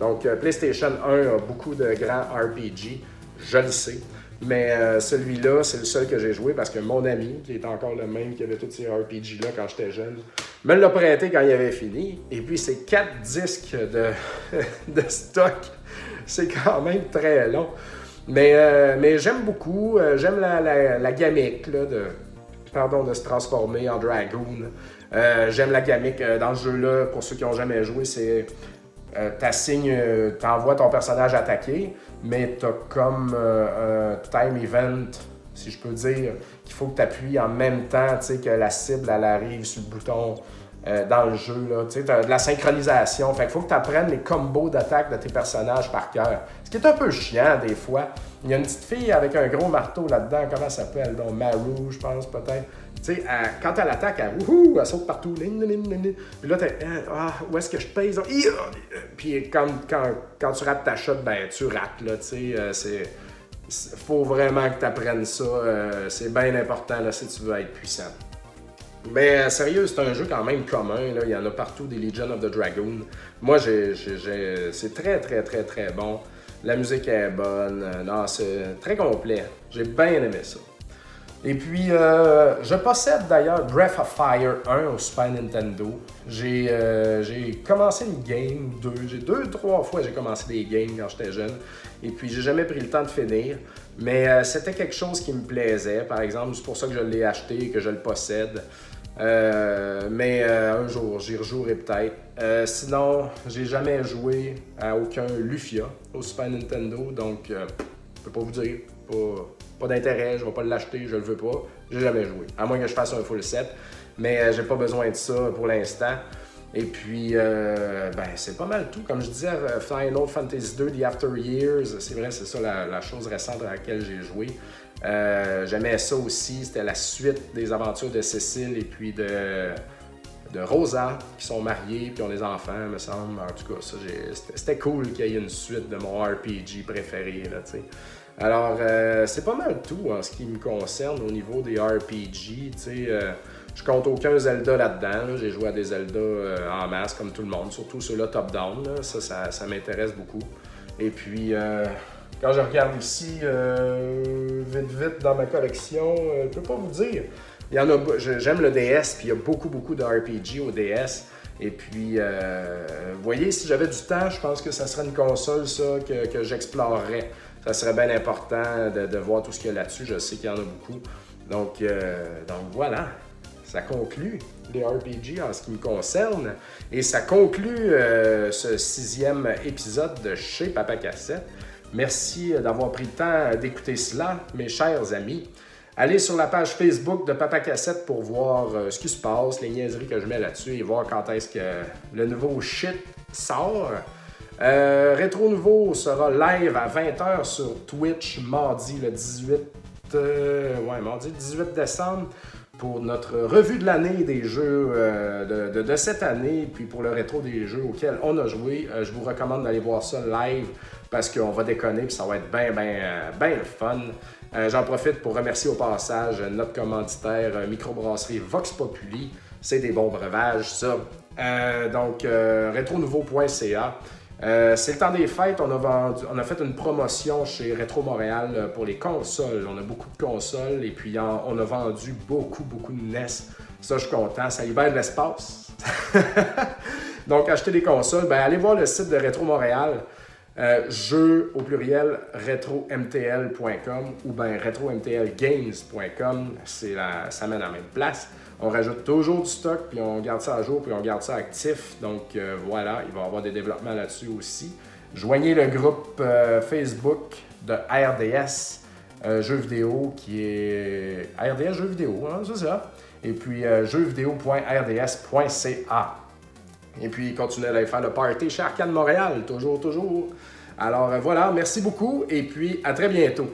Donc, euh, PlayStation 1 a beaucoup de grands RPG, je le sais. Mais celui-là, c'est le seul que j'ai joué parce que mon ami, qui est encore le même qui avait tous ces RPG-là quand j'étais jeune, me l'a prêté quand il avait fini. Et puis, c'est quatre disques de, de stock. C'est quand même très long. Mais, euh, mais j'aime beaucoup, euh, j'aime la, la, gamique de, pardon, de se transformer en dragoon. Euh, j'aime la gamique dans ce jeu-là, pour ceux qui n'ont jamais joué, c'est tu t'envoies ton personnage attaquer, mais t'as comme un time event, si je peux dire, qu'il faut que tu appuies en même temps, que la cible, elle arrive sur le bouton dans le jeu. Tu as de la synchronisation. Fait faut que tu apprennes les combos d'attaque de tes personnages par cœur. Ce qui est un peu chiant des fois. Il y a une petite fille avec un gros marteau là-dedans. Comment elle s'appelle? Donc, Maru, je pense, peut-être. Tu sais, quand elle attaque, elle, elle saute partout. Puis là, tu ah, où est-ce que je pèse? Puis quand, quand, quand, tu rates ta shot, ben, tu rates. Là, tu sais, euh, faut vraiment que tu apprennes ça. Euh, c'est bien important là, si tu veux être puissant. Mais euh, sérieux, c'est un jeu quand même commun. Il y en a partout des Legion of the Dragoon. Moi, c'est très, très, très, très bon. La musique est bonne. Euh, non, c'est très complet. J'ai bien aimé ça. Et puis, euh, je possède d'ailleurs Breath of Fire 1 au Super Nintendo. J'ai commencé une game, deux, j'ai deux, trois fois j'ai commencé des games quand j'étais jeune. Et puis, j'ai jamais pris le temps de finir. Mais c'était quelque chose qui me plaisait, par exemple. C'est pour ça que je l'ai acheté et que je le possède. Euh, mais euh, un jour, j'y rejouerai peut-être. Euh, sinon, j'ai jamais joué à aucun Lufia au Super Nintendo, donc je peux pas vous dire. Pas, d'intérêt, je vais pas l'acheter, je le veux pas. J'ai jamais joué. À moins que je fasse un full set. Mais j'ai pas besoin de ça pour l'instant. Et puis, ben, c'est pas mal tout. Comme je disais, Final Fantasy 2 The After Years, c'est vrai, c'est ça la, chose récente à laquelle j'ai joué. Euh, j'aimais ça aussi, c'était la suite des aventures de Cécile et puis de, de Rosa, qui sont mariés puis ont des enfants, me semble. En tout cas, c'était cool qu'il y ait une suite de mon RPG préféré. Là, Alors, euh, c'est pas mal tout en ce qui me concerne au niveau des RPG. Euh, je compte aucun Zelda là-dedans. J'ai joué à des Zelda en masse comme tout le monde, surtout ceux-là top-down. Ça, ça, ça m'intéresse beaucoup. Et puis, quand je regarde ici, euh, vite vite dans ma collection, euh, je ne peux pas vous dire. Il y en a, j'aime le DS, puis il y a beaucoup, beaucoup de RPG au DS. Et puis, euh, vous voyez, si j'avais du temps, je pense que ça serait une console, ça, que, j'explorerais. Ça serait bien important de, voir tout ce qu'il y a là-dessus. Je sais qu'il y en a beaucoup. Donc, donc voilà. ça conclut les RPG en ce qui me concerne. Et ça conclut ce sixième épisode de chez Papa Cassette. Merci d'avoir pris le temps d'écouter cela, mes chers amis. Allez sur la page Facebook de Papa Cassette pour voir euh, ce qui se passe, les niaiseries que je mets là-dessus et voir quand est-ce que le nouveau shit sort. Euh, Rétro Nouveau sera live à 20h sur Twitch mardi le 18, ouais, mardi 18 décembre pour notre revue de l'année des jeux euh, de, cette année, puis pour le rétro des jeux auxquels on a joué. Euh, je vous recommande d'aller voir ça live parce qu'on va déconner, puis ça va être bien, bien, bien le fun. Euh, j'en profite pour remercier au passage notre commanditaire microbrasserie Vox Populi. C'est des bons breuvages, ça. donc, rétronouveau.ca. Euh, c'est le temps des fêtes, on a, fait une promotion chez Retro Montréal euh, pour les consoles. On a beaucoup de consoles et puis on a vendu beaucoup, beaucoup de NES. Ça, je suis content, ça libère l'espace. Donc, acheter des consoles, ben, allez voir le site de Retro Montréal. Euh, jeux au pluriel retromtl.com ou bien retromtlgames.com, ça mène à la même place. On rajoute toujours du stock, puis on garde ça à jour, puis on garde ça actif. Donc euh, voilà, il va y avoir des développements là-dessus aussi. Joignez le groupe euh, Facebook de RDS jeux vidéo qui est RDS jeux vidéo, hein, c'est ça. Et puis jeuxvideo.rds.ca. Et puis, continuez à aller faire le party chez Arcade Montréal, toujours, toujours. Alors euh, voilà, merci beaucoup et puis à très bientôt.